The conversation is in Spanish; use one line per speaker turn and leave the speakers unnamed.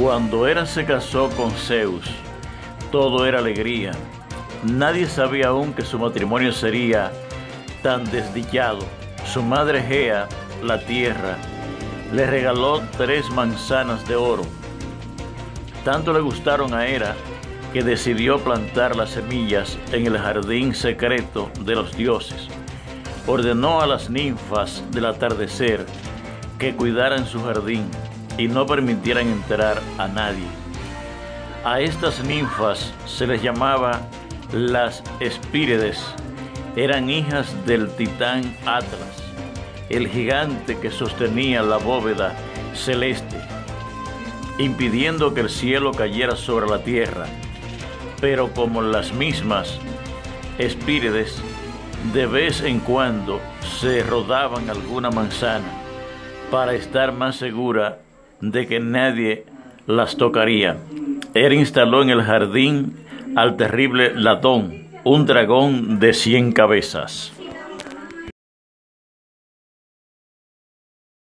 Cuando Hera se casó con Zeus, todo era alegría. Nadie sabía aún que su matrimonio sería tan desdichado. Su madre Gea, la tierra, le regaló tres manzanas de oro. Tanto le gustaron a Hera que decidió plantar las semillas en el jardín secreto de los dioses. Ordenó a las ninfas del atardecer que cuidaran su jardín y no permitieran enterar a nadie. A estas ninfas se les llamaba las Espírides. Eran hijas del titán Atlas, el gigante que sostenía la bóveda celeste, impidiendo que el cielo cayera sobre la tierra. Pero como las mismas Espírides, de vez en cuando se rodaban alguna manzana para estar más segura de que nadie las tocaría. Él instaló en el jardín al terrible Latón, un dragón de cien cabezas.